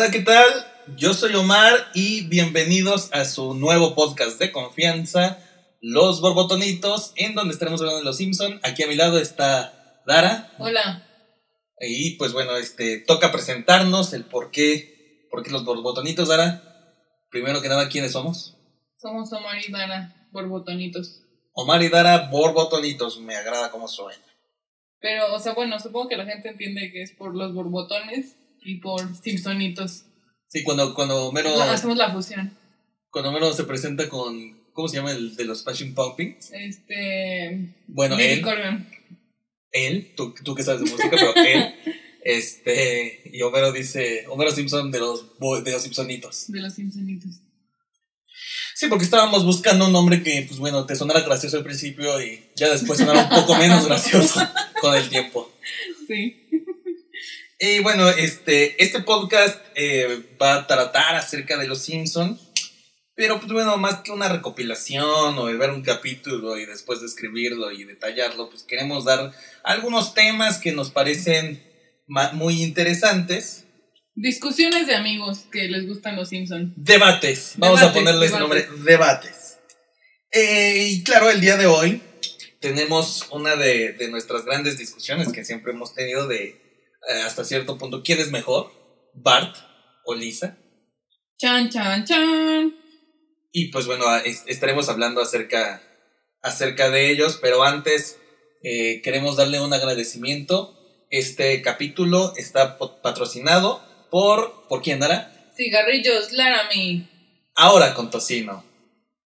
Hola, ¿qué tal? Yo soy Omar y bienvenidos a su nuevo podcast de confianza, Los Borbotonitos, en donde estaremos hablando de Los Simpson. Aquí a mi lado está Dara. Hola. Y pues bueno, este toca presentarnos el por qué, por qué los Borbotonitos, Dara. Primero que nada, ¿quiénes somos? Somos Omar y Dara, borbotonitos. Omar y Dara, Borbotonitos, me agrada cómo suena. Pero, o sea, bueno, supongo que la gente entiende que es por los borbotones y por Simpsonitos. Sí, cuando, cuando Homero, La- hacemos la fusión. cuando Homero se presenta con, ¿cómo se llama el de los Fashion Pumpkins? Este. Bueno, él, Corgan. él, tú, tú que sabes de música, pero él, este, y Homero dice, Homero Simpson de los, de los Simpsonitos. De los Simpsonitos. Sí, porque estábamos buscando un nombre que, pues bueno, te sonara gracioso al principio y ya después sonara un poco menos gracioso con el tiempo. Sí. Y bueno, este, este podcast eh, va a tratar acerca de los Simpson, pero pues bueno, más que una recopilación o el ver un capítulo y después describirlo y detallarlo, pues queremos dar algunos temas que nos parecen muy interesantes. Discusiones de amigos que les gustan los Simpsons. Debates, vamos a ponerle ese nombre, debates. Eh, y claro, el día de hoy tenemos una de, de nuestras grandes discusiones que siempre hemos tenido de hasta cierto punto, ¿quién es mejor? ¿Bart o Lisa? Chan, chan, chan. Y pues bueno, es- estaremos hablando acerca, acerca de ellos, pero antes eh, queremos darle un agradecimiento. Este capítulo está patrocinado por, ¿por quién dará? Cigarrillos, Laramie. Ahora con tocino.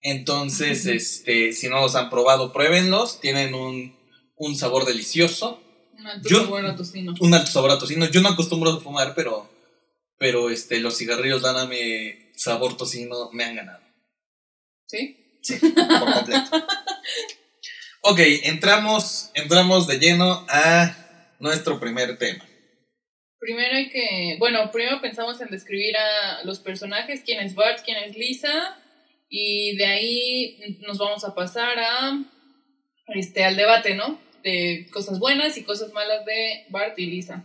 Entonces, este, si no los han probado, pruébenlos. Tienen un, un sabor delicioso, Un alto Yo- sabor a tocino. un alto sabor a tocino. Yo no acostumbro a fumar, pero, pero este, los cigarrillos Dáname sabor tocino me han ganado. ¿Sí? Sí, por completo. Ok, entramos, entramos de lleno a nuestro primer tema. Primero hay que, bueno, primero pensamos en describir a los personajes, quién es Bart, quién es Lisa, y de ahí nos vamos a pasar a este al debate, ¿no? De cosas buenas y cosas malas de Bart y Lisa.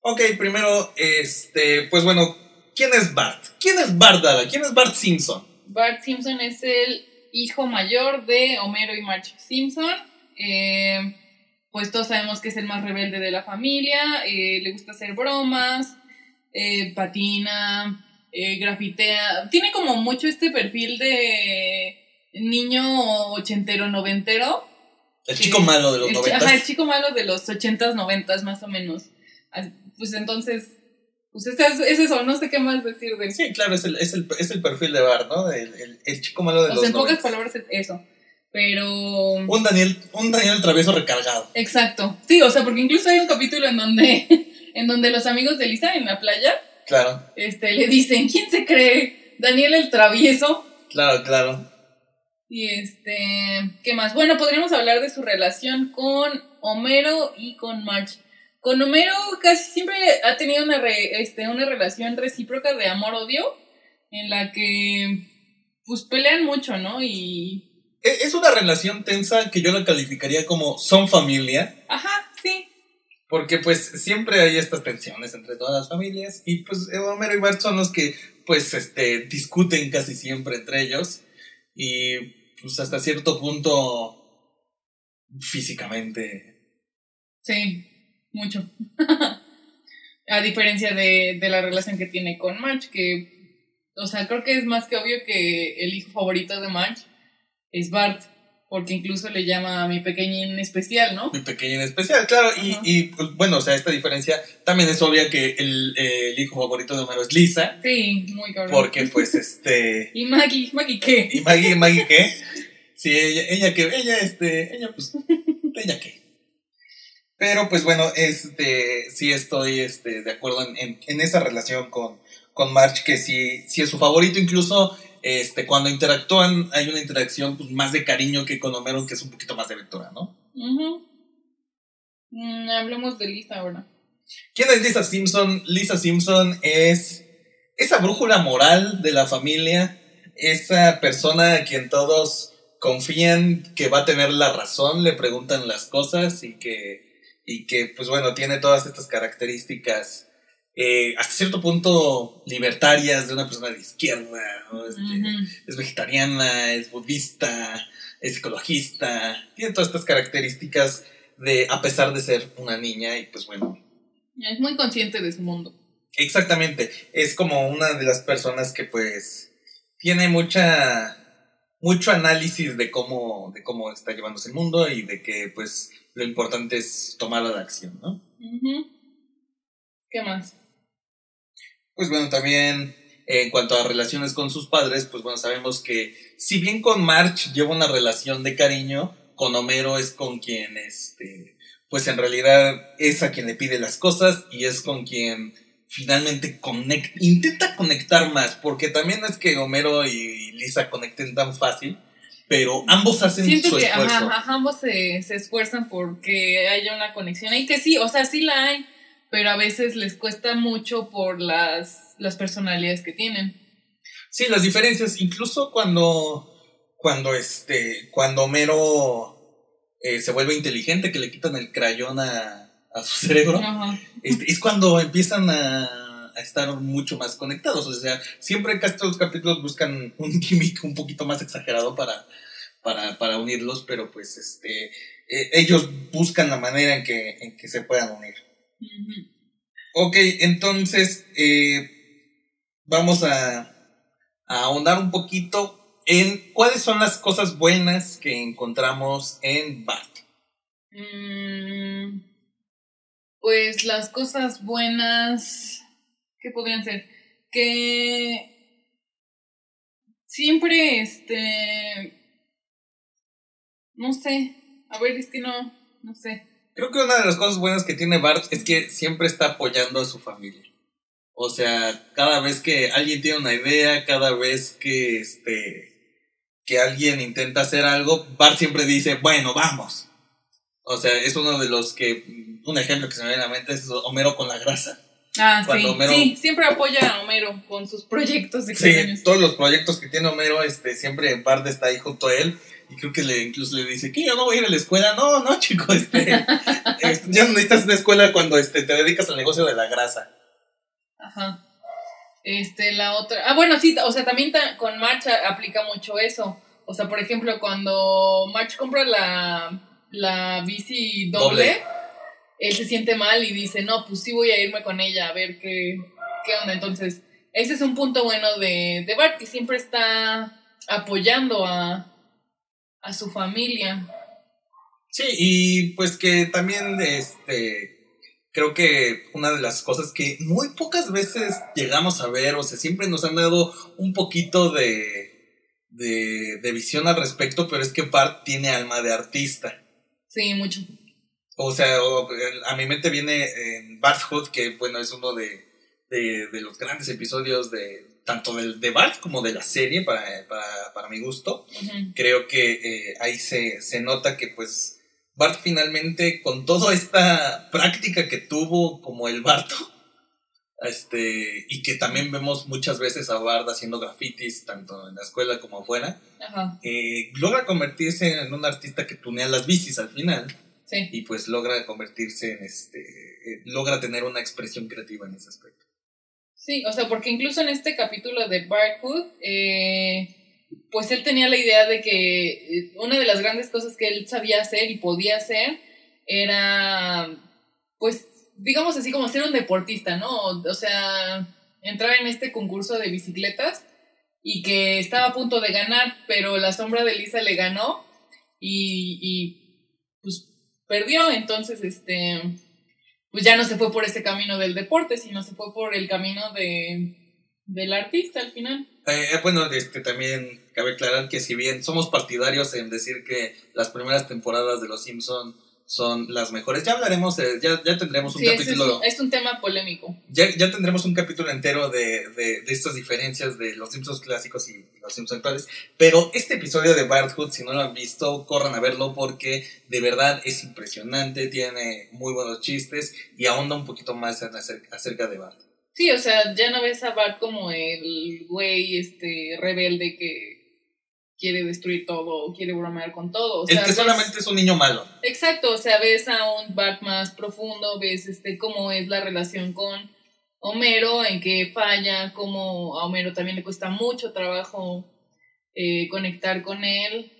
Ok, primero, este, pues bueno, ¿quién es Bart? ¿Quién es Bart Dara? ¿Quién es Bart Simpson? Bart Simpson es el hijo mayor de Homero y Marge Simpson. eh, pues todos sabemos que es el más rebelde de la familia, eh, le gusta hacer bromas, eh, patina, grafitea. Tiene como mucho este perfil de niño ochentero, noventero. El Sí. chico malo de los noventas. ajá, el chico malo de los ochentas, noventas más o menos. Pues entonces, pues es, es eso, no sé qué más decir de Sí, claro, es el, es el, es el perfil de Bart, ¿no? El, el- el chico malo de O los sea, en pocas 90s. palabras es eso. Pero. Un Daniel, un Daniel travieso recargado. Exacto. Sí, o sea, porque incluso hay un capítulo en donde, en donde los amigos de Lisa en la playa Claro, este, le dicen: ¿Quién se cree? Daniel el travieso. claro, claro. Y este. ¿Qué más? Bueno, podríamos hablar de su relación con Homero y con Marge. Con Homero casi siempre ha tenido una, re- este, una relación recíproca de amor-odio en la que pues pelean mucho, ¿no? Y E- Es una relación tensa que yo la calificaría como son familia, Ajá, sí. porque pues siempre hay estas tensiones entre todas las familias y pues Homero y Bart son los que pues este discuten casi siempre entre ellos y pues hasta cierto punto físicamente Sí, mucho. A diferencia de, de la relación que tiene con Marge, que, o sea, creo que es más que obvio que el hijo favorito de Marge es Bart, porque incluso le llama a mi pequeñín especial, ¿no? muy pequeño en especial, claro, y, y, pues, bueno, o sea, esta diferencia también es obvia que el, eh, el hijo favorito de Homero es Lisa, Sí, muy cabrón. porque pues este... ¿Y Maggie? ¿Maggie qué? ¿Y Maggie, Maggie qué? Sí, ella, ella que, ella, este, ella pues, ella qué. Pero pues bueno, este, sí estoy este, de acuerdo en, en, en esa relación con, con Marge, que sí, sí es su favorito, incluso este, cuando interactúan hay una interacción pues, más de cariño que con Homero, que es un poquito más de aventura, ¿no? Mm, hablemos de Lisa ahora. ¿Quién es Lisa Simpson? Lisa Simpson es esa brújula moral de la familia, esa persona a quien todos confían que va a tener la razón, le preguntan las cosas y que, y que pues bueno, tiene todas estas características eh, hasta cierto punto libertarias de una persona de izquierda, este, es vegetariana, es budista, es ecologista, tiene todas estas características de, a pesar de ser una niña, y pues bueno. Es muy consciente de su mundo. Exactamente, es como una de las personas que pues tiene mucha mucho análisis de cómo de cómo está llevándose el mundo y de que pues lo importante es tomar la acción, ¿no? ¿Qué más? Pues bueno, también en cuanto a relaciones con sus padres, pues bueno, sabemos que si bien con March lleva una relación de cariño, con Homero es con quien, este, pues en realidad es a quien le pide las cosas y es con quien finalmente conecta, intenta conectar más, porque también es que Homero y Lisa conecten tan fácil, pero ambos hacen su esfuerzo. ambos se, se esfuerzan porque haya una conexión y que sí, o sea, sí la hay, pero a veces les cuesta mucho por las, las personalidades que tienen. Sí, las diferencias, incluso cuando, cuando, este, cuando Homero eh, se vuelve inteligente, que le quitan el crayón a, a su cerebro, este, es cuando empiezan a, a, estar mucho más conectados. O sea, siempre casi todos los capítulos buscan un gimmick un poquito más exagerado para, para, para unirlos, pero pues este, eh, ellos buscan la manera en que, en que se puedan unir. Ok, entonces eh, vamos a, ahondar un poquito en cuáles son las cosas buenas que encontramos en Bart. Mm, pues las cosas buenas, ¿qué podrían ser? Que siempre, este, no sé, a ver, es que no, no sé. Creo que una de las cosas buenas que tiene Bart es que siempre está apoyando a su familia. O sea, cada vez que alguien tiene una idea, cada vez que este que alguien intenta hacer algo, Bart siempre dice, "Bueno, vamos." O sea, es uno de los que un ejemplo que se me viene a la mente es Homero con la grasa. Ah, sí. sí, siempre apoya a Homero con sus proyectos Sí, todos los proyectos que tiene Homero, este, siempre Bart está ahí junto a él y creo que le incluso le dice, que yo no voy a ir a la escuela. No, no, chico, este, este, ya no necesitas una escuela cuando este, te dedicas al negocio de la grasa. Ajá. Este, la otra. Ah, bueno, sí, o sea, también con March aplica mucho eso. O sea, por ejemplo, cuando March compra la, la bici doble, él se siente mal y dice, no, pues sí voy a irme con ella a ver qué, qué onda. Entonces, ese es un punto bueno de, de Bart, que siempre está apoyando a, a su familia. Sí, y pues que también este creo que una de las cosas que muy pocas veces llegamos a ver, o sea, siempre nos han dado un poquito de, de, de visión al respecto, pero es que Bart tiene alma de artista. Sí, mucho. O sea, a mi mente viene en Bart's Hood, que bueno, es uno de, de, de los grandes episodios de, tanto del de Bart como de la serie, para, para, para mi gusto. Creo que eh, ahí se, se nota que pues Bart finalmente, con toda esta práctica que tuvo como el Barto, este, y que también vemos muchas veces a Bart haciendo grafitis, tanto en la escuela como afuera, eh, logra convertirse en un artista que tunea las bicis al final. Y pues logra convertirse en este, eh, logra tener una expresión creativa en ese aspecto. Sí, o sea, porque incluso en este capítulo de Barkwood, eh, pues él tenía la idea de que eh, una de las grandes cosas que él sabía hacer y podía hacer era, pues, digamos así como ser un deportista, ¿no? O sea, entrar en este concurso de bicicletas y que estaba a punto de ganar, pero la sombra de Lisa le ganó y, y pues perdió, entonces, este pues ya no se fue por ese camino del deporte, sino se fue por el camino de, del artista al final. Eh, eh, bueno, este, también cabe aclarar que si bien somos partidarios en decir que las primeras temporadas de Los Simpson son las mejores. Ya hablaremos, ya, ya tendremos un capítulo. Es un, tema polémico. Ya, ya tendremos un capítulo entero de, de, de, estas diferencias de los Simpsons clásicos y los Simpsons actuales. Pero este episodio de Barthood, si no lo han visto, corran a verlo porque de verdad es impresionante, tiene muy buenos chistes y ahonda un poquito más acerca de Bart. Sí, o sea, ya no ves a Bart como el güey este rebelde que quiere destruir todo, quiere bromear con todo. O el que solamente es un niño malo. Exacto, o sea, ves a un Bart más profundo, ves este cómo es la relación con, Homero, en qué falla, cómo a Homero también le cuesta mucho trabajo eh, conectar con él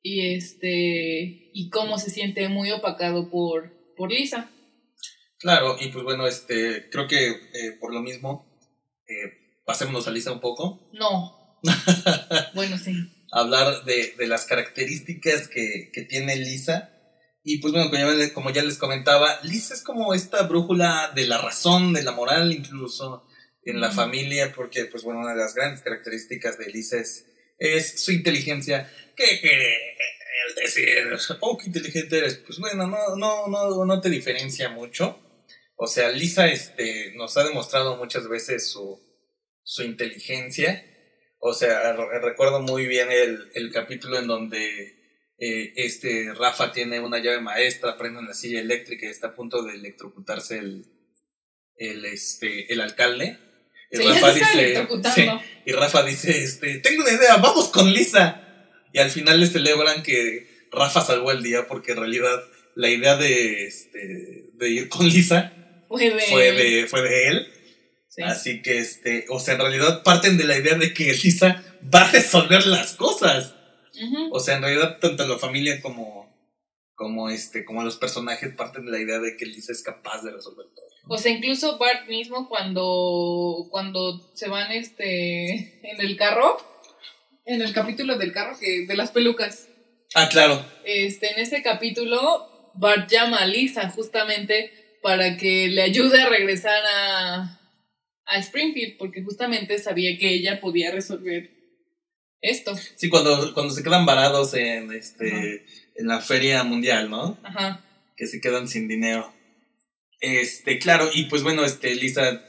y este y cómo se siente muy opacado por, por Lisa. Claro, y pues bueno, este creo que eh, por lo mismo eh, pasémonos a Lisa un poco. No. bueno, sí. Hablar de, de las características que, que tiene Lisa y pues bueno, como ya, les comentaba, Lisa es como esta brújula de la razón, de la moral, incluso en la familia, porque pues bueno, una de las grandes características de Lisa es, su inteligencia. Que, el decir, oh, qué inteligente eres, pues bueno, no, no, no, no te diferencia mucho. O sea, Lisa este, nos ha demostrado muchas veces su, su inteligencia. O sea, recuerdo muy bien el, el capítulo en donde eh, este Rafa tiene una llave maestra, prende una silla eléctrica y está a punto de electrocutarse el, el, este, el alcalde. Y Rafa dice, y Rafa dice, este, tengo una idea, vamos con Lisa. Y al final le celebran que Rafa salvó el día porque en realidad la idea de, este, de ir con Lisa fue de, fue de, él. Así que, este, o sea, en realidad parten de la idea de que Lisa va a resolver las cosas. O sea, en realidad, tanto la familia como, como, este, como los personajes parten de la idea de que Lisa es capaz de resolver todo. O sea, incluso Bart mismo cuando, cuando se van este, en el carro, en el capítulo del carro que, de las pelucas. Ah, claro. Este, en ese capítulo, Bart llama a Lisa justamente para que le ayude a regresar a, a Springfield, porque justamente sabía que ella podía resolver esto. Sí, cuando, cuando se quedan varados en, este, en la feria mundial, ¿no? Ajá. Que se quedan sin dinero. Este, claro, y pues bueno, este, Lisa,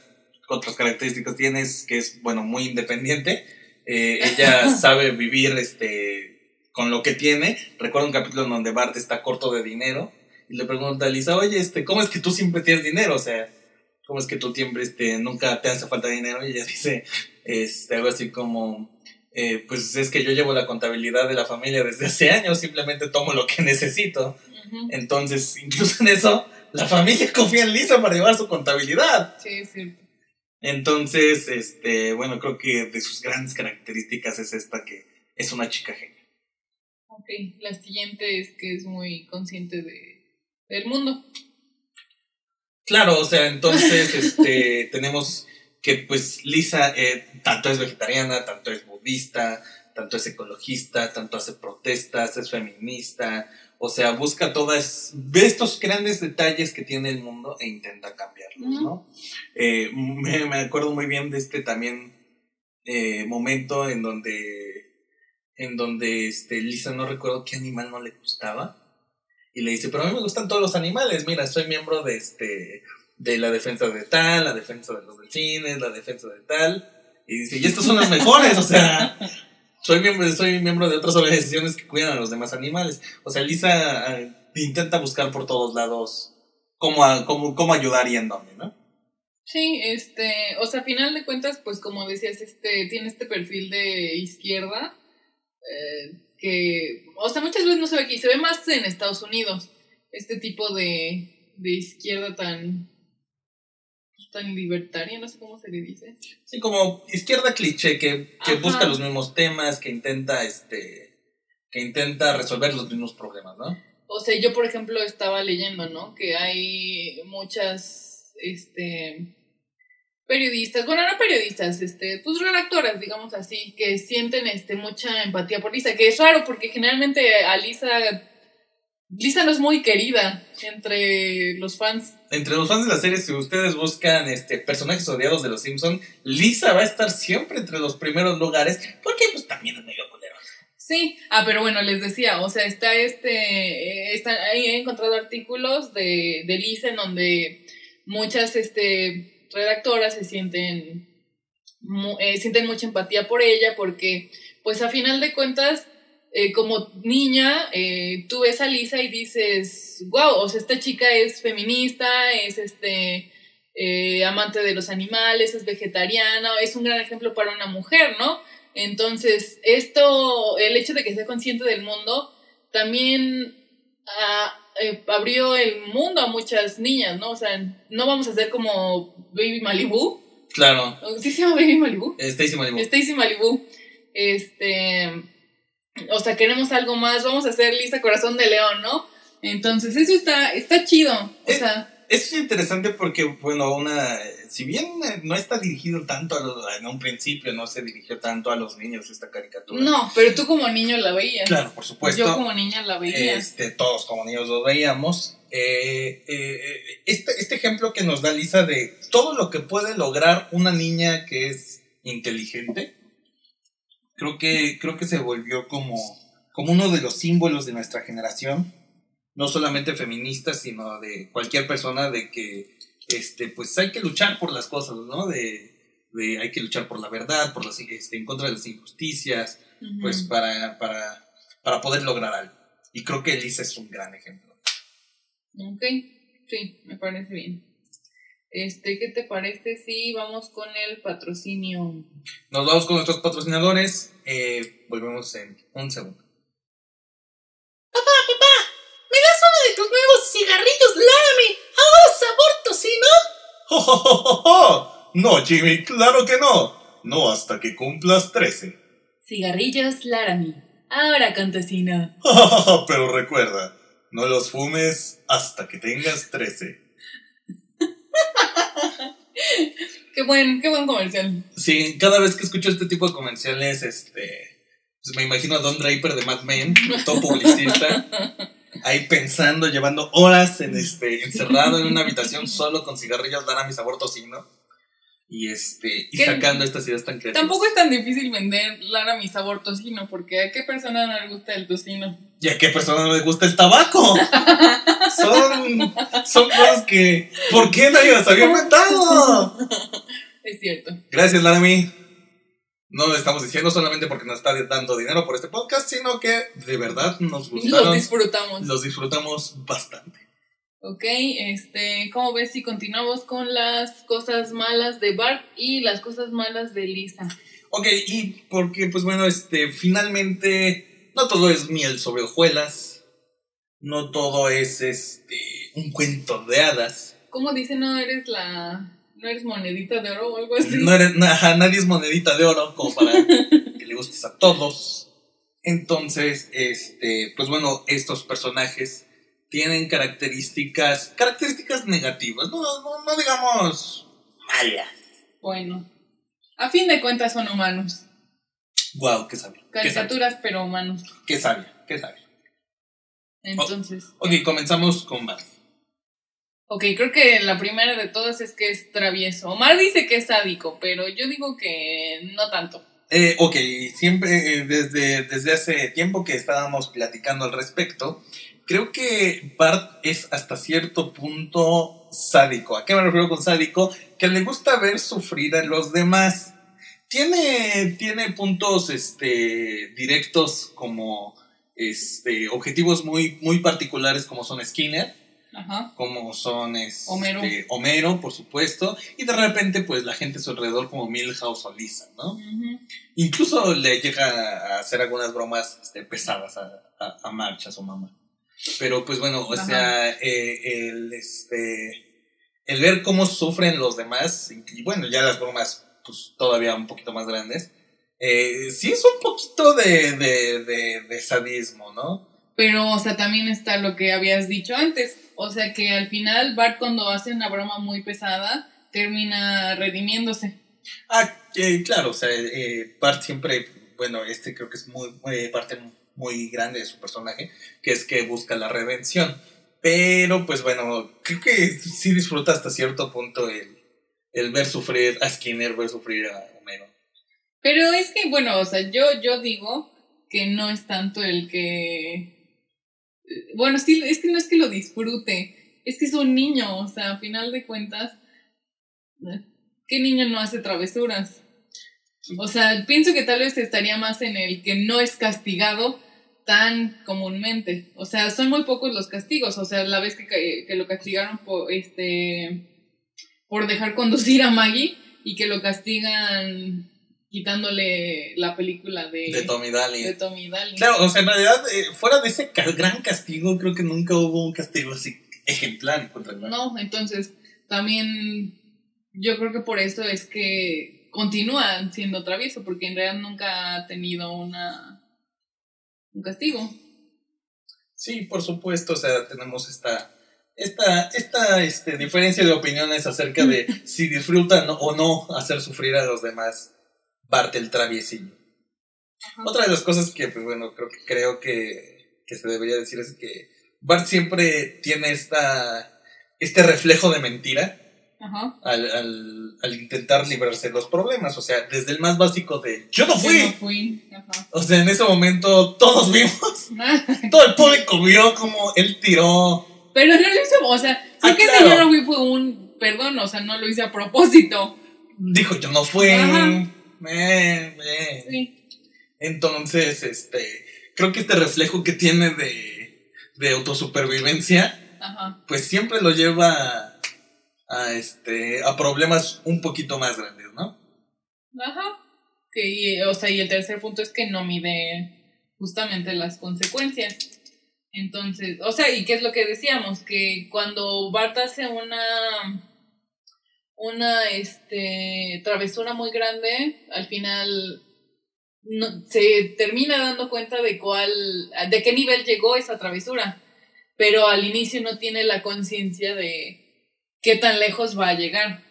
otras características tienes que es, bueno, muy independiente. Eh, ella sabe vivir, este, con lo que tiene. Recuerdo un capítulo en donde Bart está corto de dinero y le pregunta a Lisa, oye, este, ¿cómo es que tú siempre tienes dinero? O sea, ¿cómo es que tú siempre, este, nunca te hace falta dinero? Y ella dice, este, algo así como, eh, pues es que yo llevo la contabilidad de la familia desde hace años, simplemente tomo lo que necesito. Entonces, incluso en eso, la familia confía en Lisa para llevar su contabilidad. Sí, sí. Entonces, este, bueno, creo que de sus grandes características es esta que es una chica genia. Ok, la siguiente es que es muy consciente de, del mundo. Claro, o sea, entonces, este, tenemos que pues Lisa eh, tanto es vegetariana, tanto es budista, tanto es ecologista, tanto hace protestas, es feminista, o sea, busca todas, ve estos grandes detalles que tiene el mundo e intenta cambiarlos, ¿no? Eh, me, acuerdo muy bien de este también eh, momento en donde, en donde este, Lisa no recuerdo qué animal no le gustaba. Y le dice, pero a mí me gustan todos los animales, mira, soy miembro de este de la defensa de tal, la defensa de los delfines, la defensa de tal. Y dice, y estos son los mejores, o sea, soy miembro, soy miembro de otras organizaciones que cuidan a los demás animales. O sea, Lisa eh, intenta buscar por todos lados cómo, cómo, cómo ayudar y en dónde, ¿no? Sí, este, o sea, a final de cuentas, pues como decías, este, tiene este perfil de izquierda, eh, que, o sea, muchas veces no se ve aquí, se ve más en Estados Unidos, este tipo de, de izquierda tan, tan libertaria, no sé cómo se le dice. Sí, como izquierda cliché que, que busca los mismos temas, que intenta este que intenta resolver los mismos problemas, ¿no? O sea, yo por ejemplo estaba leyendo, ¿no? Que hay muchas este periodistas, bueno, no periodistas, este, pues redactoras, digamos así, que sienten este mucha empatía por Lisa, que es raro porque generalmente a Lisa Lisa no es muy querida entre los fans. Entre los fans de la serie, si ustedes buscan este, personajes odiados de los Simpsons, Lisa va a estar siempre entre los primeros lugares, porque pues también es medio culero. Sí, ah, pero bueno, les decía, o sea, está este, está, he encontrado artículos de, de Lisa en donde muchas este, redactoras se sienten, eh, sienten mucha empatía por ella, porque pues a final de cuentas eh, como niña, eh, tú ves a Lisa y dices, wow, o sea, esta chica es feminista, es este amante de los animales, es vegetariana, es un gran ejemplo para una mujer, ¿no? Entonces, esto, el hecho de que sea consciente del mundo, también ah, eh, abrió el mundo a muchas niñas, ¿no? O sea, no vamos a ser como Baby Malibu. Claro. ¿Sí se llama Baby Malibu? Stacy Malibu. Stacy Malibu. Este. O sea, queremos algo más. Vamos a hacer Lisa Corazón de León, ¿no? Entonces, eso está, está chido. O Eh, sea, Es interesante porque, bueno, una, si bien no está dirigido tanto a los, en un principio no se dirigió tanto a los niños esta caricatura. no, pero tú como niño la veías. Claro, por supuesto. Yo como niña la veía. Este, todos como niños lo veíamos. Eh, eh, este, este ejemplo que nos da Lisa de todo lo que puede lograr una niña que es inteligente, creo que, creo que se volvió como, como uno de los símbolos de nuestra generación, no solamente feminista, sino de cualquier persona de que este, pues hay que luchar por las cosas, ¿no? De, de hay que luchar por la verdad, por las, este, en contra de las injusticias, pues para, para, para poder lograr algo. Y creo que Elisa es un gran ejemplo. Ok, sí, me parece bien. Este, ¿qué te parece si vamos con el patrocinio? Nos vamos con nuestros patrocinadores. eh, volvemos en un segundo. ¿Me das uno de tus nuevos cigarrillos Laramie? ¡Ahora sabor tocino! ¡Oh, oh, oh! No, Jimmy, claro que no. No hasta que cumplas 13. Cigarrillos Laramie. Ahora con tocino. Pero recuerda, no los fumes hasta que tengas 13. Qué buen, qué buen comercial. Sí, cada vez que escucho este tipo de comerciales, este, pues me imagino a Don Draper de Mad Men, todo publicista, ahí pensando, llevando horas en este, encerrado en una habitación solo con cigarrillos Laramie sabor tocino y este, y sacando estas ideas tan creativas. Tampoco es tan difícil vender Laramie sabor tocino, porque ¿a qué persona no le gusta el tocino? ¿Y a qué persona no le gusta el tabaco? son, son cosas que, ¿por qué nadie las había inventado? Es cierto. Gracias, Laramie. No lo estamos diciendo solamente porque nos está dando dinero por este podcast, sino que de verdad nos Los gustaron. disfrutamos. Los disfrutamos bastante. Ok, este, ¿cómo ves si continuamos con las cosas malas de Bart y las cosas malas de Lisa? Ok, y porque, pues bueno, este, finalmente, no todo es miel sobre hojuelas. No todo es este un cuento de hadas. ¿Cómo dice no eres la no eres monedita de oro o algo así? No eres, na- ajá, nadie es monedita de oro como para que le gustes a todos. Entonces, este, pues bueno, estos personajes tienen características, características negativas, no, no, no digamos malas. Bueno, a fin de cuentas son humanos. Wow, qué sabio. Qué sabio. Caricaturas, pero humanos. Qué sabio, qué sabio. Entonces, Ok, comenzamos con Bart. Ok, creo que la primera de todas es que es travieso. Omar dice que es sádico, pero yo digo que no tanto. Eh, ok, siempre eh, desde, desde hace tiempo que estábamos platicando al respecto, creo que Bart es hasta cierto punto sádico. ¿A qué me refiero con sádico? Que le gusta ver sufrir a los demás. Tiene, tiene puntos este, directos como este, objetivos muy, muy particulares como son Skinner, Ajá. como son este, Homero. Homero, por supuesto, y de repente pues la gente a su alrededor como Milhouse o Lisa, ¿no? Incluso le llega a hacer algunas bromas este, pesadas a, a, a March, a su mamá. Pero pues bueno, o Ajá. sea, eh, el, este, el ver cómo sufren los demás, y bueno, ya las bromas pues todavía un poquito más grandes, eh, sí es un poquito de, de, de, de sadismo, ¿no? Pero, o sea, también está lo que habías dicho antes. O sea, que al final Bart cuando hace una broma muy pesada, termina redimiéndose. Ah, eh, claro, o sea, eh, Bart siempre, bueno, este creo que es muy, muy- parte muy grande de su personaje, que es que busca la redención. Pero, pues bueno, creo que sí disfruta hasta cierto punto el, el ver sufrir a Skinner, ver sufrir a Homero. Pero es que, bueno, o sea, yo, yo digo que no es tanto el que... Bueno, sí, es que no es que lo disfrute, es que es un niño, o sea, a final de cuentas, ¿qué niño no hace travesuras? O sea, pienso que tal vez estaría más en el que no es castigado tan comúnmente. O sea, son muy pocos los castigos. O sea, la vez que, que lo castigaron por, este, por dejar conducir a Maggie y que lo castigan quitándole la película de, De Tommy Daly. de Tommy Daly. Claro, o sea, en realidad, eh, fuera de ese ca- gran castigo, creo que nunca hubo un castigo así ejemplar contra el No, entonces también yo creo que por eso es que continúa siendo travieso, porque en realidad nunca ha tenido una un castigo. Sí, por supuesto, o sea, tenemos esta, esta, esta este, diferencia de opiniones acerca de si disfrutan o no hacer sufrir a los demás Bart el traviesillo. Ajá. Otra de las cosas que, pues bueno, creo que creo que, que se debería decir es que Bart siempre tiene esta, este reflejo de mentira Ajá. al, al, al intentar librarse de los problemas. O sea, desde el más básico de yo no fui. Yo no fui. Ajá. O sea, en ese momento todos vimos, todo el público vio como él tiró Pero no lo hizo, o sea, sí Ah, que claro. señor Wii fue un perdón, o sea, no lo hice a propósito. dijo yo no fui. Ajá. Eh, eh. Sí. Entonces, este, creo que este reflejo que tiene de, de autosupervivencia, Ajá. pues siempre lo lleva a, a, este, a problemas un poquito más grandes, ¿no? Ajá. Que, y, o sea, y el tercer punto es que no mide justamente las consecuencias. Entonces, o sea, ¿y qué es lo que decíamos? Que cuando Bart hace una una este travesura muy grande, al final no, se termina dando cuenta de cuál, de qué nivel llegó esa travesura, pero al inicio no tiene la conciencia de qué tan lejos va a llegar.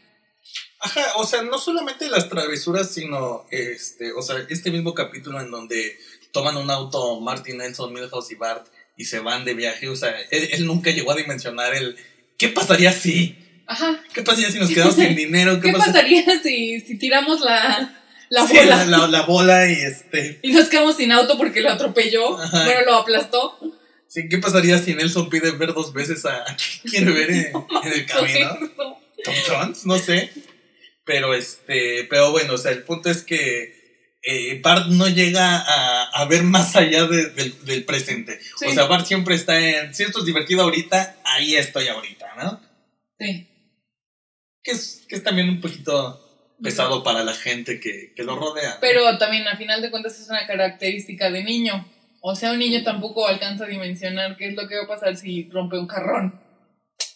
Ajá, o sea, no solamente las travesuras, sino este, o sea, este mismo capítulo en donde toman un auto Martin Nelson, Milhouse y Bart y se van de viaje, o sea, él, él nunca llegó a dimensionar el ¿qué pasaría si? Ajá. ¿Qué pasaría si nos quedamos sin dinero? ¿Qué pasa- pasaría si, si tiramos la, la Sí, bola la, la- la bola y este, y nos quedamos sin auto porque lo atropelló? Ajá. Bueno, lo aplastó. sí, ¿qué pasaría si Nelson pide ver dos veces a, a quien quiere ver en, en el camino? Tom Jones, no sé. Pero este, pero bueno, o sea, el punto es que eh, Bart no llega a, a ver más allá de- del, del presente. Sí. O sea, Bart siempre está en, si esto es divertido ahorita, ahí estoy ahorita, ¿no? Sí. Que es, que es también un poquito pesado para la gente que, que lo rodea. ¿no? Pero también, a final de cuentas, es una característica de niño. O sea, un niño tampoco alcanza a dimensionar qué es lo que va a pasar si rompe un jarrón.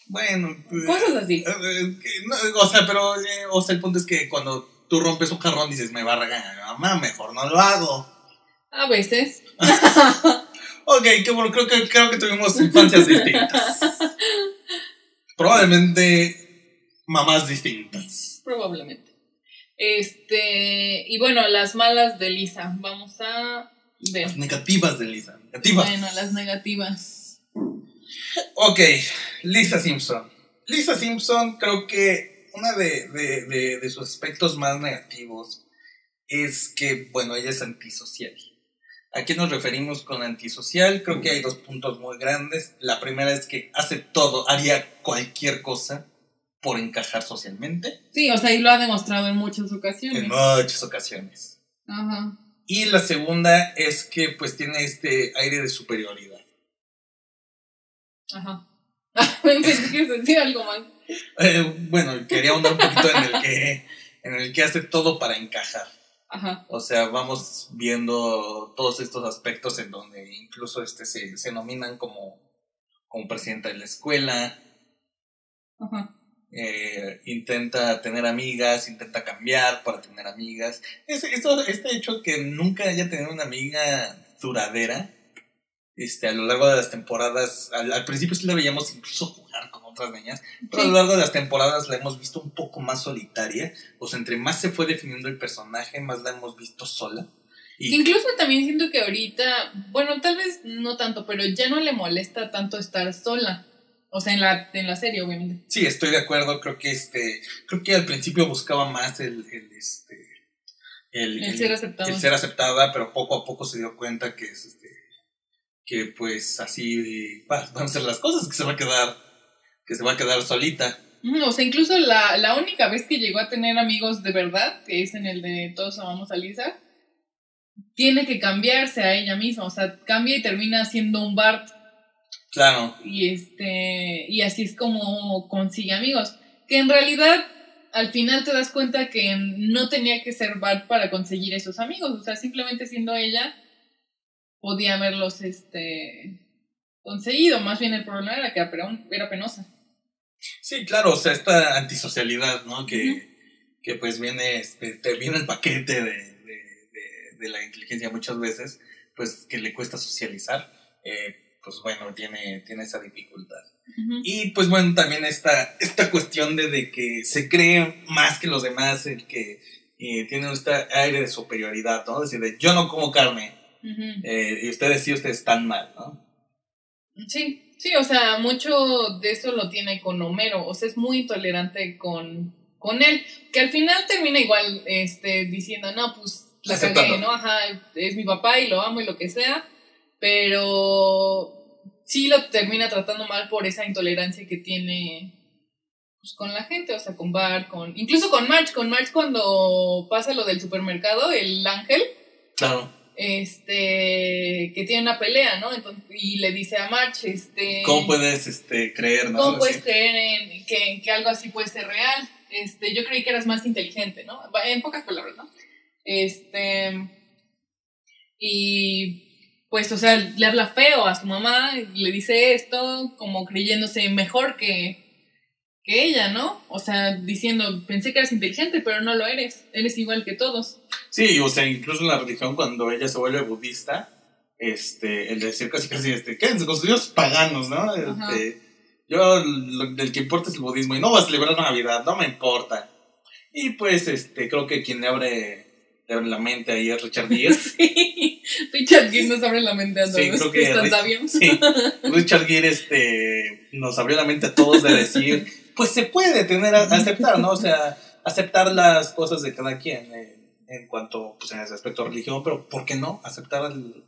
Bueno, pues, Cosas así. eh, eh, no, o sea, pero, eh, o sea, el punto es que cuando tú rompes un jarrón dices, me va a regañar mi mamá, mejor no lo hago. A veces. Ok, qué bueno, creo que, creo que tuvimos infancias distintas. Probablemente mamás distintas. Probablemente. Este. Y bueno, las malas de Lisa. Vamos a ver. Las negativas de Lisa. Negativas. Bueno, las negativas. Ok, Lisa Simpson. Lisa Simpson creo que uno de, de, de, de sus aspectos más negativos es que, bueno, ella es antisocial. ¿A qué nos referimos con antisocial? Creo que hay dos puntos muy grandes. La primera es que hace todo, haría cualquier cosa por encajar socialmente Sí, o sea, y lo ha demostrado en muchas ocasiones. en muchas ocasiones. Ajá. Y la segunda es que pues tiene este aire de superioridad. Ajá. Pensé que decir algo más. Eh, bueno, quería ahondar un poquito en el que en el que hace todo para encajar. Ajá. O sea, vamos viendo todos estos aspectos en donde incluso este se, se nominan como, como presidenta de la escuela, Ajá. Eh, intenta tener amigas, intenta cambiar para tener amigas. Es, esto, este hecho que nunca haya tenido una amiga duradera, este, a lo largo de las temporadas, al, al principio sí la veíamos incluso jugar con otras niñas, pero a Sí. lo largo de las temporadas la hemos visto un poco más solitaria, o sea, entre más se fue definiendo el personaje, más la hemos visto sola. Y incluso también siento que ahorita, bueno, tal vez no tanto, pero ya no le molesta tanto estar sola. O sea, en la, en la serie, obviamente. sí, estoy de acuerdo, creo que este, creo que al principio buscaba más el, el este, el, El ser aceptado. el ser aceptada, pero poco a poco se dio cuenta que es este, que pues así va- van a ser las cosas, que se va a quedar, que se va a quedar solita. O sea, incluso la, la única vez que llegó a tener amigos de verdad, que es en el de Todos amamos a Lisa, tiene que cambiarse a ella misma. O sea, cambia y termina siendo un Bart. Claro, Y este. Y así es como consigue amigos. Que en realidad al final te das cuenta que no tenía que ser Bart para conseguir esos amigos. O sea, simplemente siendo ella, podía haberlos este, conseguido. Más bien el problema era que era penosa. Sí, claro, o sea, esta antisocialidad, ¿no? Que, que pues viene, este, viene el paquete de, de, de, la inteligencia muchas veces, pues que le cuesta socializar, eh, pues bueno, tiene, tiene esa dificultad. Y pues bueno, también esta, esta cuestión de, de, que se cree más que los demás, el que eh, tiene este aire de superioridad, ¿no? Decir, de, yo no como carne, eh, y ustedes sí, ustedes están mal, ¿no? Sí, sí, o sea, mucho de eso lo tiene con Homero, o sea, es muy intolerante con, con él, que al final termina igual este, diciendo, no, pues la cagué, ¿no? Ajá, es mi papá y lo amo y lo que sea, pero sí lo termina tratando mal por esa intolerancia que tiene pues, con la gente, o sea, con Bart, con incluso con March, con March cuando pasa lo del supermercado, el ángel. Claro. Este, que tiene una pelea, ¿no? y le dice a March, este... ¿Cómo puedes este, creer, no? ¿Cómo puedes creer en que, que, algo así puede ser real? Este, yo creí que eras más inteligente, ¿no? En pocas palabras, ¿no? Este... Y pues, o sea, le habla feo a su mamá, le dice esto como creyéndose mejor que, que ella, ¿no? O sea, diciendo, pensé que eras inteligente, pero no lo eres, eres igual que todos. Sí, o sea, incluso en la religión cuando ella se vuelve budista, este, el decir casi casi, este, quédense con sus dioses paganos, ¿no? Este, yo, el que importa es el budismo y no vas a celebrar Navidad, no me importa. Y pues, este, creo que quien le abre te abre la mente ahí es Richard Gere. sí, Richard Gere nos abre la mente a todos. Sí, creo que Sí, Richard Gere este, nos abrió la mente a todos de decir, pues se puede tener, aceptar, ¿no? O sea, aceptar las cosas de cada quien en cuanto, pues en ese aspecto religión, pero ¿por qué no aceptar al,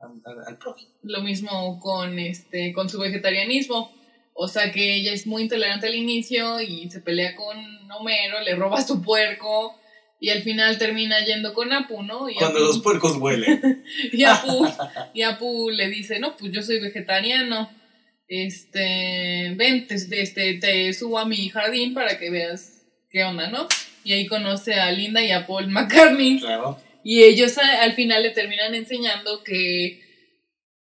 al, al prójimo? Lo mismo con, este, con su vegetarianismo. O sea que ella es muy intolerante al inicio y se pelea con Homero, le roba su puerco y al final termina yendo con Apu, ¿no? Y Cuando los puercos huelen. y, Apu, y Apu le dice, no, pues yo soy vegetariano. Este, ven, te, este, te subo a mi jardín para que veas qué onda, ¿no? Y ahí conoce a Linda y a Paul McCartney. Claro. Y ellos al final le terminan enseñando que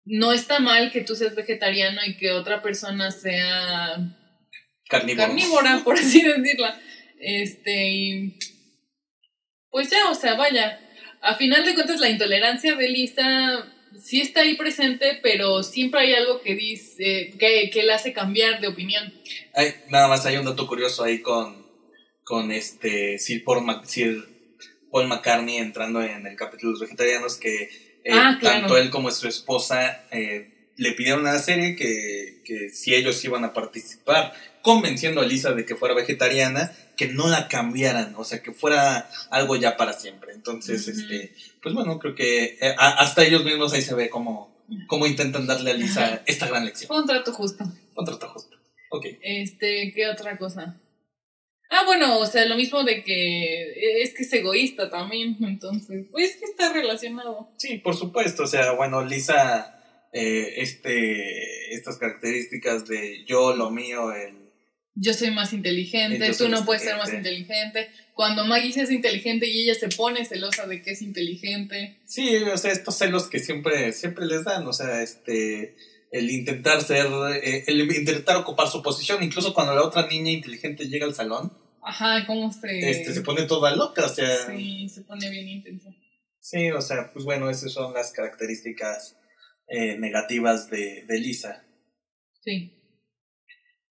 no está mal que tú seas vegetariano y que otra persona sea carnívora, por así decirla. Este, y pues ya, o sea, vaya, a final de cuentas la intolerancia de Lisa sí está ahí presente, pero siempre hay algo que dice, que, que le hace cambiar de opinión. Hay, nada más hay un dato curioso ahí con, con este Sir Paul, Paul McCartney entrando en el capítulo de los vegetarianos que eh, ah, tanto él como su esposa eh, le pidieron a la serie que, que si ellos iban a participar, convenciendo a Lisa de que fuera vegetariana que no la cambiaran, o sea, que fuera algo ya para siempre. Entonces, este, pues bueno, creo que eh, hasta ellos mismos ahí se ve cómo, cómo intentan darle a Lisa esta gran lección. Un trato justo. Un trato justo. Ok. Este, ¿qué otra cosa? Ah, bueno, o sea, lo mismo de que es que es egoísta también, entonces, pues que está relacionado. Sí, por supuesto, o sea, bueno, Lisa, eh, este, estas características de yo, lo mío, el yo soy más inteligente, tú no puedes ser más inteligente. Cuando Maggie es inteligente y ella se pone celosa de que es inteligente. Sí, o sea, estos celos que siempre, siempre les dan, o sea, este, el intentar ser, eh, el intentar ocupar su posición, incluso cuando la otra niña inteligente llega al salón. Ajá, ¿cómo se...? Este, se pone toda loca, o sea... Sí, se pone bien intensa. Sí, o sea, pues bueno, esas son las características eh, negativas de, de Lisa. Sí.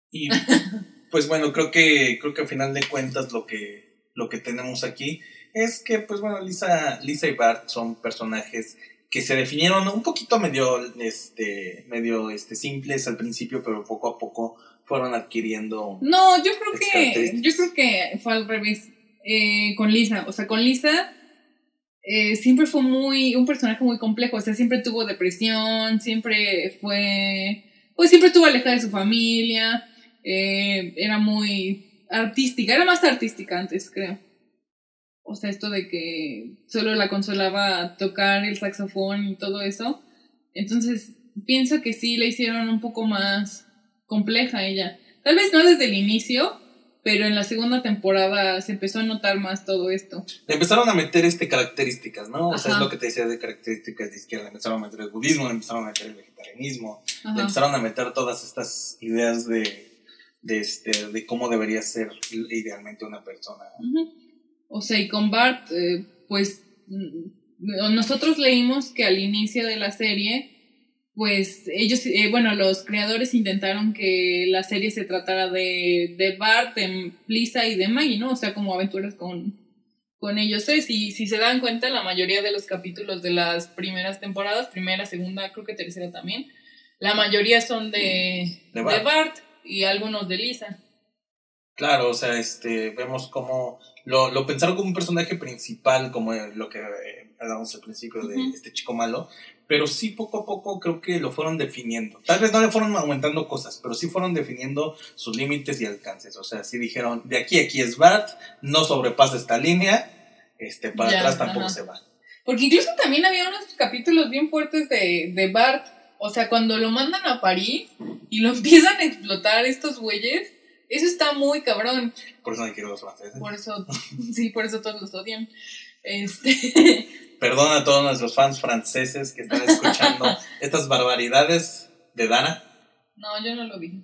Y pues bueno, creo que, creo que al final de cuentas lo que, lo que tenemos aquí es que, pues bueno, Lisa, Lisa y Bart son personajes que se definieron un poquito medio, este, medio, este, simples al principio, pero poco a poco fueron adquiriendo. No, yo creo que, yo creo que fue al revés eh, con Lisa. O sea, con Lisa eh, siempre fue muy, un personaje muy complejo. O sea, siempre tuvo depresión, siempre fue, pues siempre estuvo alejada de su familia. Eh, era muy artística, era más artística antes, creo. O sea, esto de que solo la consolaba tocar el saxofón y todo eso. Entonces, pienso que sí la hicieron un poco más compleja ella. Tal vez no desde el inicio, pero en la segunda temporada se empezó a notar más todo esto. Le empezaron a meter este características, ¿no? O sea, es Ajá. lo que te decía de características de izquierda. Le empezaron a meter el budismo, le empezaron a meter el vegetarianismo, le Ajá. empezaron a meter todas estas ideas de, de, este, de cómo debería ser idealmente una persona. Ujú. O sea, y con Bart, eh, pues mm, nosotros leímos que al inicio de la serie, pues ellos, eh, bueno, los creadores intentaron que la serie se tratara de, de Bart, de Lisa y de Maggie, ¿no? O sea, como aventuras con, con ellos tres. Y si se dan cuenta, la mayoría de los capítulos de las primeras temporadas, primera, segunda, creo que tercera también, la mayoría son de, De de Bart. Y algunos de Lisa. Claro, o sea, este, vemos cómo lo, lo pensaron como un personaje principal, como lo que eh, hablamos al principio de este chico malo, pero sí poco a poco creo que lo fueron definiendo. Tal vez no le fueron aumentando cosas, pero sí fueron definiendo sus límites y alcances. O sea, sí dijeron, de aquí a aquí es Bart, no sobrepasa esta línea, este, para Ya, atrás tampoco ajá. se va. Porque incluso también había unos capítulos bien fuertes de, de Bart. O sea, cuando lo mandan a París y lo empiezan a explotar estos güeyes, eso está muy cabrón. Por eso no quiero los franceses. Por eso, sí, por eso todos los odian. Este, Perdona a todos nuestros fans franceses que están escuchando estas barbaridades de Dana. no, yo no lo dije.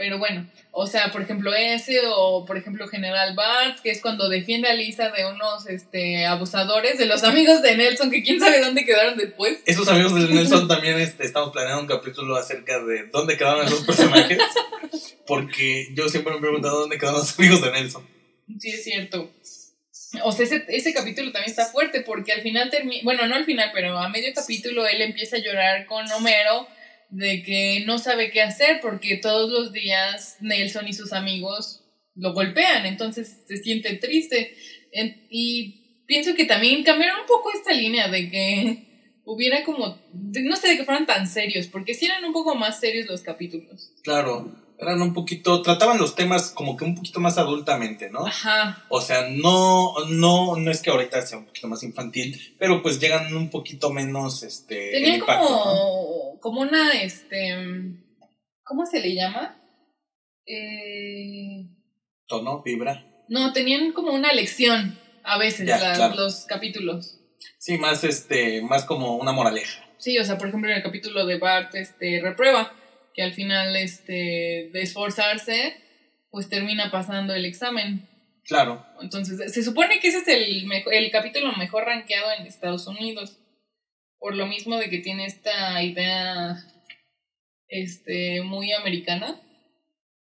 Pero bueno, o sea, por ejemplo ese o por ejemplo General Bart, que es cuando defiende a Lisa de unos este, abusadores, de los amigos de Nelson, que quién sabe dónde quedaron después. Esos amigos de Nelson también este, estamos planeando un capítulo acerca de dónde quedaron esos personajes. Porque yo siempre me he preguntado dónde quedaron los amigos de Nelson. Sí, es cierto. O sea, ese, ese capítulo también está fuerte porque al final termina, bueno, no al final, pero a medio capítulo él empieza a llorar con Homero de que no sabe qué hacer porque todos los días Nelson y sus amigos lo golpean, entonces se siente triste. Y pienso que también cambiaron un poco esta línea de que hubiera como, no sé, de que fueran tan serios, porque sí eran un poco más serios los capítulos. Claro, eran un poquito, trataban los temas como que un poquito más adultamente, ¿no? Ajá, O sea, no, no, no es que ahorita sea un poquito más infantil, pero pues llegan un poquito menos, este, el Tenían impacto, ¿no? como, como una, este, ¿cómo se le llama? Eh, Tono, vibra. no, tenían como una lección a veces Ya, la- claro. los capítulos. Sí, más, este, más como una moraleja. Sí, o sea, por ejemplo, en el capítulo de Bart, este, reprueba, que al final, este, de esforzarse, pues termina pasando el examen. Claro. Entonces, se supone que ese es el, el capítulo mejor rankeado en Estados Unidos. Por lo mismo de que tiene esta idea este, muy americana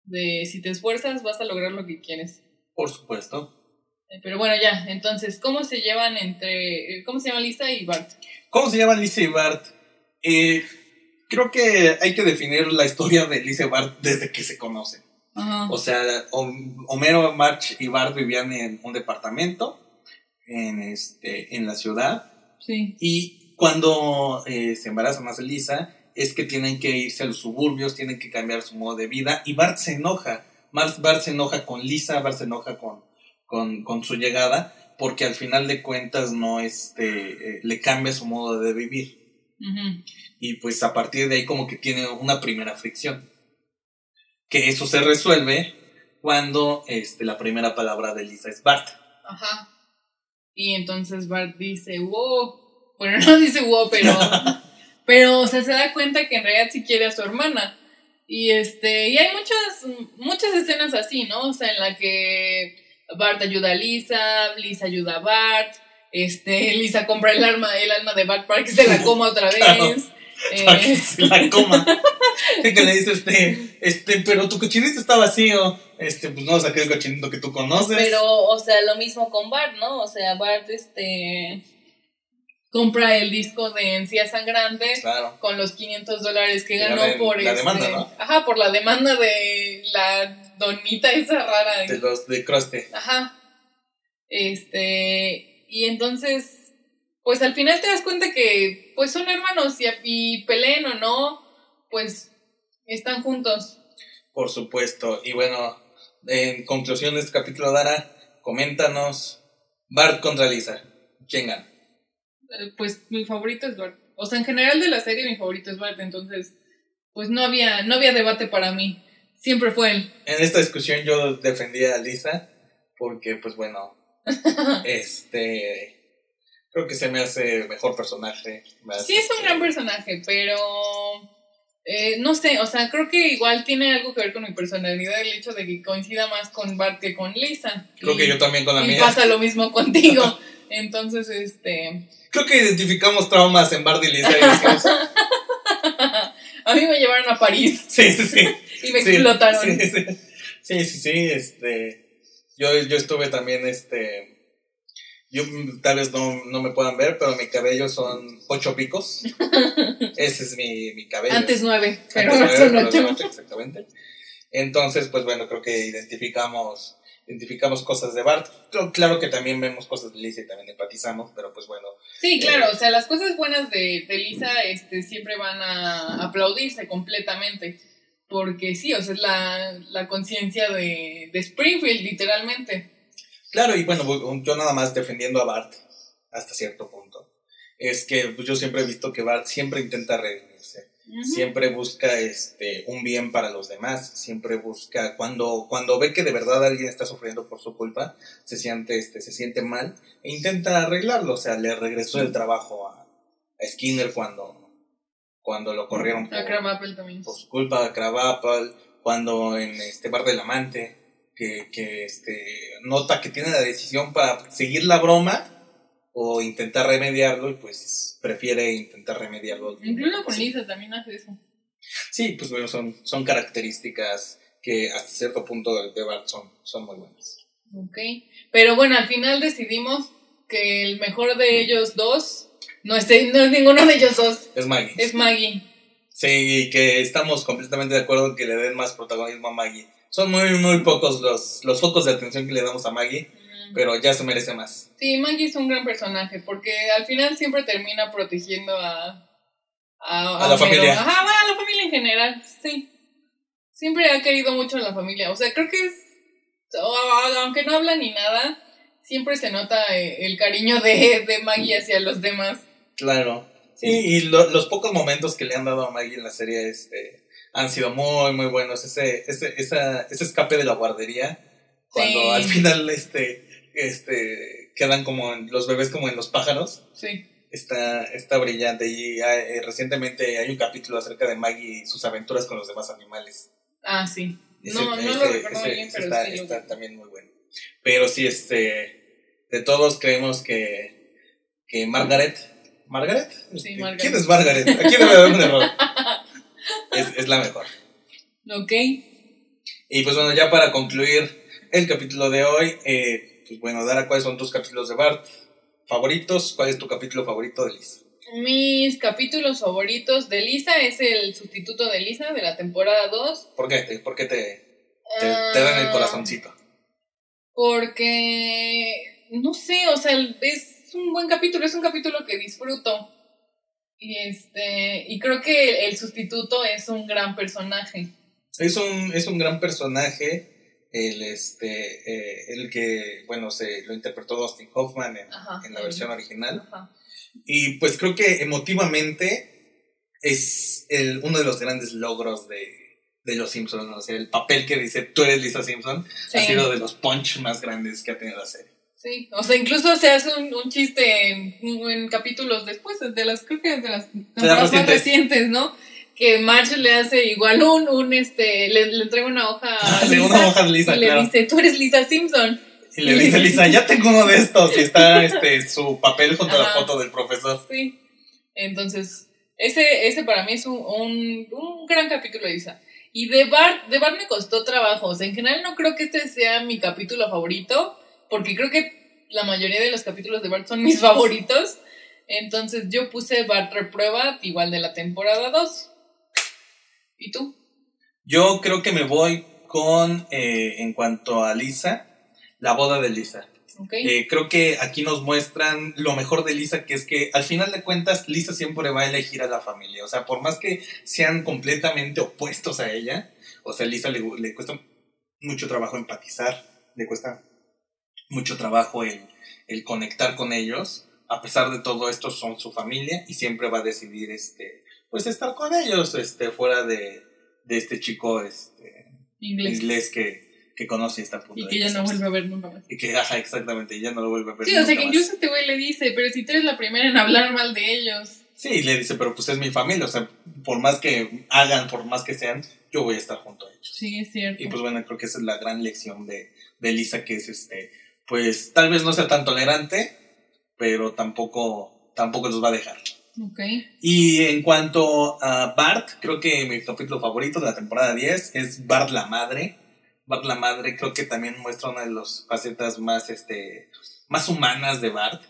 de si te esfuerzas vas a lograr lo que quieres. Por supuesto. Eh, Pero bueno, ya, entonces, ¿cómo se llevan entre, eh, cómo se llama Lisa y Bart? ¿Cómo se llaman Lisa y Bart? Eh, creo que hay que definir la historia de Lisa y Bart desde que se conocen. Ajá. O sea, Hom- Homero, March y Bart vivían en un departamento en, este, en la ciudad. Sí. Y cuando eh, se embaraza más Lisa, es que tienen que irse a los suburbios, tienen que cambiar su modo de vida. Y Bart se enoja. Bart, Bart se enoja con Lisa, Bart se enoja con, con, con su llegada, porque al final de cuentas no este, eh, le cambia su modo de vivir. Ujú. Y pues a partir de ahí como que tiene una primera fricción. Que eso se resuelve cuando este, la primera palabra de Lisa es Bart. Ajá. Y entonces Bart dice, wow. Bueno, no dice wow, pero. pero, o sea, se da cuenta que en realidad sí quiere a su hermana. Y este. Y hay muchas, muchas escenas así, ¿no? O sea, en la que Bart ayuda a Lisa, Lisa ayuda a Bart. Este, Lisa compra el arma, el alma de Bart para que se la coma otra Claro. vez. que Eh, la coma. Que le dice este, este, pero tu cochinito está vacío. Este, pues no saqué el cochinito que tú conoces. Pero, o sea, lo mismo con Bart, ¿no? O sea, Bart, este. compra el disco de Encía Sangrante. Claro. con los 500 dólares que La ganó de- por la este- demanda, ¿no? Ajá, por la demanda de la donita esa rara. De los de Croste. Ajá. Este, y entonces, pues al final te das cuenta que pues son hermanos y, y peleen o no, pues están juntos. Por supuesto. Y bueno, en conclusión de este capítulo, Dara, coméntanos. Bart contra Lisa. ¿Quién gana? Eh, Pues mi favorito es Bart. O sea, en general de la serie mi favorito es Bart, entonces pues no había no había debate para mí. Siempre fue él. En esta discusión yo defendía a Lisa porque, pues bueno, este... Creo que se me hace mejor personaje. más, Sí, es un este, gran personaje, pero. eh, no sé, o sea, creo que igual tiene algo que ver con mi personalidad el hecho de que coincida más con Bart que con Lisa. Creo Y- que yo también con la y mía. pasa lo mismo contigo. Entonces, este. Creo que identificamos traumas en Bart y Lisa y decimos, A mí me llevaron a París sí, sí, sí. y me Sí, explotaron. Sí, sí, sí, sí, sí, este, yo, yo estuve también, este, yo tal vez no, no me puedan ver, pero mi cabello son ocho picos. Ese es mi, mi cabello. Antes nueve, pero Antes ahora son nueve, pero ocho. Exactamente. Entonces, pues bueno, creo que identificamos, identificamos cosas de Bart. Claro, que también vemos cosas de Lisa y también empatizamos, pero pues bueno, Sí, claro, o sea, las cosas buenas de, de Lisa este, siempre van a aplaudirse completamente. Porque sí, o sea, es la, la conciencia de, de Springfield, literalmente. Claro, y bueno, yo nada más defendiendo a Bart hasta cierto punto. Es que pues, yo siempre he visto que Bart siempre intenta redimirse, Ujú. siempre busca este un bien para los demás, siempre busca cuando cuando ve que de verdad alguien está sufriendo por su culpa, se siente este se siente mal e intenta arreglarlo, o sea, le regresó el trabajo a, a Skinner cuando cuando lo corrieron por, A por su culpa, Crabapple, cuando en este bar del amante, que, que este, nota que tiene la decisión para seguir la broma o intentar remediarlo y pues prefiere intentar remediarlo. Incluso con Sí. Lisa también hace eso. Sí, pues bueno, son, son características que hasta cierto punto de Bart son, son muy buenas. Ok. Pero bueno, al final decidimos que el mejor de ellos dos no es, no es ninguno de ellos dos, Es Maggie. es Maggie. Sí, y que estamos completamente de acuerdo en que le den más protagonismo a Maggie. Son muy, muy pocos los, los focos de atención que le damos a Maggie, pero ya se merece más. Sí, Maggie es un gran personaje porque al final siempre termina protegiendo a... A, A la Homero. familia. Ajá, bueno, a la familia en general, sí. Siempre ha querido mucho a la familia. O sea, creo que es... Aunque no habla ni nada, siempre se nota eh, el cariño de, de Maggie hacia los demás. Claro. Sí, y lo- los pocos momentos que le han dado a Maggie en la serie este, han sido muy, muy buenos. Ese, ese, esa, ese escape de la guardería, cuando Sí. al final este, este, quedan como en- los bebés como en los pájaros, Sí. está, está brillante. Y eh, recientemente hay un capítulo acerca de Maggie y sus aventuras con los demás animales. Ah, sí. Ese- No, no ese- lo recuerdo ese- bien, pero está, sí lo está también muy bueno. Pero sí, este, de todos creemos que, que Margaret, ¿Margaret? Sí, Este, Margaret. ¿Quién es Margaret? Aquí debe haber un error. Es, es la mejor. Ok. Y pues bueno, ya para concluir el capítulo de hoy, eh, pues bueno, Dara, ¿cuáles son tus capítulos de Bart favoritos? ¿Cuál es tu capítulo favorito de Lisa? Mis capítulos favoritos de Lisa es el sustituto de Lisa de la temporada 2. ¿Por qué te, por qué te, te, te dan el corazoncito? Porque, no sé, o sea, es un buen capítulo, es un capítulo que disfruto. Y este, y creo que el sustituto es un gran personaje. Es un, es un gran personaje, el, este, eh, el que, bueno, se lo interpretó Dustin Hoffman en, Ajá. en la versión original. Ajá. Y pues creo que emotivamente es el, uno de los grandes logros de, de Los Simpsons. O sea, el papel que dice tú eres Lisa Simpson Sí. ha sido de los punch más grandes que ha tenido la serie. Sí, o sea, incluso se hace un, un chiste en, en capítulos después, de las, creo que de las temporadas más recientes. ¿no? Que Marge le hace igual un, un este, le, le entrega una hoja a Lisa, una hoja de Lisa, y le dice, tú eres Lisa Simpson. Y le dice Lisa, ya tengo uno de estos. Y está este, su papel junto a la foto del profesor. Sí. Entonces, ese, ese para mí es un, un, un gran capítulo de Lisa. Y de Bart, de Bart me costó trabajo. O sea, en general no creo que este sea mi capítulo favorito, porque creo que la mayoría de los capítulos de Bart son mis favoritos. Entonces yo puse Bart reprueba igual de la temporada 2. ¿Y tú? Yo creo que me voy con, eh, en cuanto a Lisa, la boda de Lisa. ¿Ok? Eh, creo que aquí nos muestran lo mejor de Lisa, que es que al final de cuentas Lisa siempre va a elegir a la familia. O sea, por más que sean completamente opuestos a ella, o sea, a Lisa le, le cuesta mucho trabajo empatizar, le cuesta mucho trabajo el, el conectar con ellos. A pesar de todo esto, son su familia y siempre va a decidir, este, pues, estar con ellos, este, fuera de, de este chico, este, Inglés. inglés que, que conoce y está a punto Y que ya no vuelve a ver nunca más. Y que, ajá, exactamente, ya no lo vuelve a ver. Sí, o sea nunca que más. incluso este güey le dice, pero si tú eres la primera en hablar mal de ellos. Sí, y le dice, pero pues es mi familia, o sea, por más que hagan, por más que sean, yo voy a estar junto a ellos. Sí, es cierto. Y pues bueno, creo que esa es la gran lección de, de Lisa, que es este, pues tal vez no sea tan tolerante, pero tampoco, tampoco los va a dejar. Ok. Y en cuanto a Bart, creo que mi capítulo favorito de la temporada 10 es Bart la Madre. Bart la Madre creo que también muestra una de las facetas más, este, más humanas de Bart.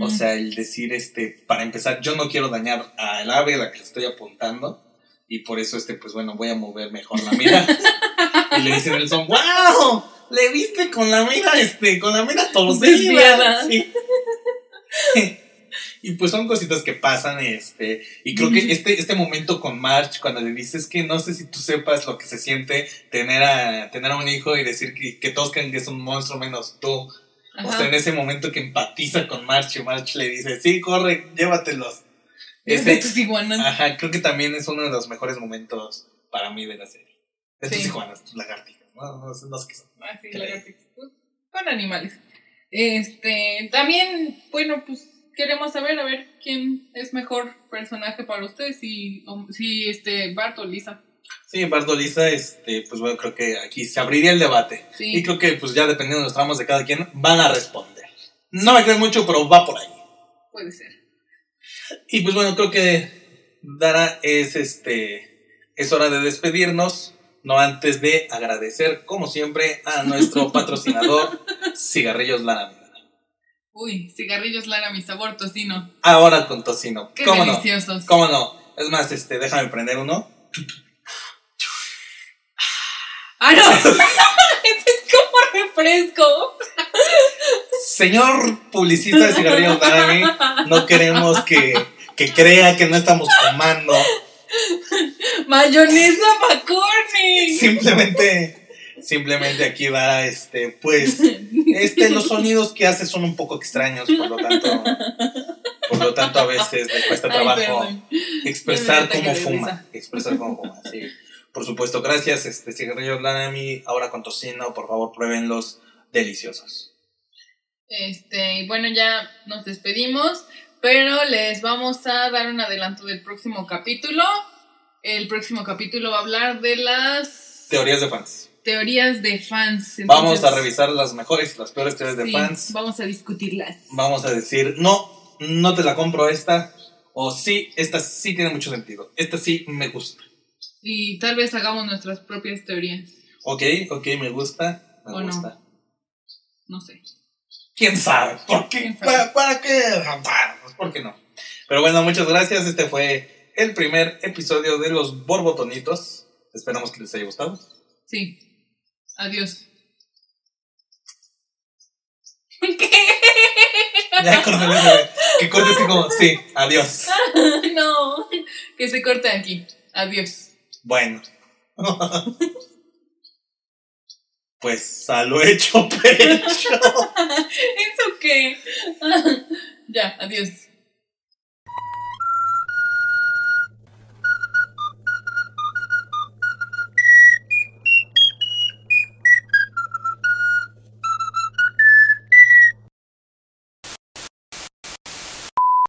O sea, el decir, este, para empezar, yo no quiero dañar al ave a la que le estoy apuntando. Y por eso, este, pues bueno, voy a mover mejor la mira. y le dice Nelson, ¡Wow! Le viste con la mira, este, con la mira torcida. Sí. y pues son cositas que pasan, este, y creo que este, este momento con March, cuando le dices que no sé si tú sepas lo que se siente tener a, tener a un hijo y decir que, que todos creen que es un monstruo menos tú. O sea, en ese momento que empatiza con March y March le dice, sí, corre, llévatelos. De tus iguanas. ajá, creo que también es uno de los mejores momentos para mí de la serie. De tus iguanas, tus lagartijas, no, no, no sé qué son. Ah, sí, ¿Qué lagartijas. Pues, Son animales. Este, también, bueno, pues queremos saber, a ver, quién es mejor personaje para ustedes, si, o- si este, Bart o Lisa. Sí, Bardo Lisa, este, pues bueno, creo que aquí se abriría el debate. Sí. Y creo que pues ya dependiendo de los tramos de cada quien, van a responder. No me creen mucho, pero va por ahí. Puede ser. Y pues bueno, creo que Dara es este es hora de despedirnos, no antes de agradecer como siempre a nuestro patrocinador Cigarrillos Lara Vida. Uy, cigarrillos Lara, mi sabor tocino. Ahora con tocino. Qué ¿Cómo no? deliciosos. ¿Cómo no? Es más, este, déjame prender uno. ¡Ah, no! Ese es como refresco. Señor publicista de Cigarrillos Lara, no queremos que, que crea que no estamos fumando. Mayonesa McCormick. Simplemente, simplemente aquí va, este, pues, este, los sonidos que hace son un poco extraños, por lo tanto, por lo tanto a veces le cuesta trabajo expresar cómo fuma, expresar cómo fuma, sí. Por supuesto, gracias, este, cigarrillos Lanami, ahora con tocino, por favor, pruébenlos, deliciosos. Este, y bueno, ya nos despedimos, pero les vamos a dar un adelanto del próximo capítulo. El próximo capítulo va a hablar de las Teorías de fans. teorías de fans. Vamos a Entonces, revisar las mejores y las peores teorías de sí, fans. Vamos a discutirlas. Vamos a decir, no, no te la compro esta, o sí, esta sí tiene mucho sentido, esta sí me gusta. Y tal vez hagamos nuestras propias teorías. Ok, ok, me gusta, me ¿O no? gusta. No sé. ¿Quién sabe? ¿Por qué? ¿Quién sabe? ¿Para, para qué? Pues, ¿Por qué no? Pero bueno, muchas gracias. Este fue el primer episodio de los Borbotonitos. Esperamos que les haya gustado. Sí. Adiós. ¿Qué? Ya, córtale ese, Que corte así como, sí, adiós. No. Que se corte aquí. Adiós. Bueno. Pues a lo hecho pecho. ¿Eso qué? ya, adiós.